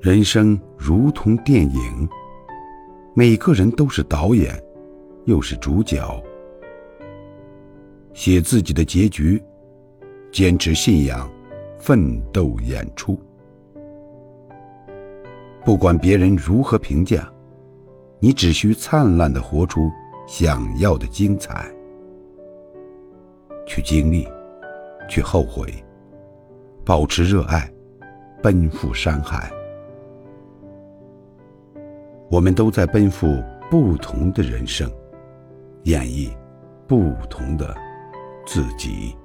人生如同电影，每个人都是导演，又是主角。写自己的结局，坚持信仰，奋斗演出。不管别人如何评价，你只需灿烂的活出想要的精彩。去经历，去后悔，保持热爱，奔赴山海。我们都在奔赴不同的人生，演绎不同的自己。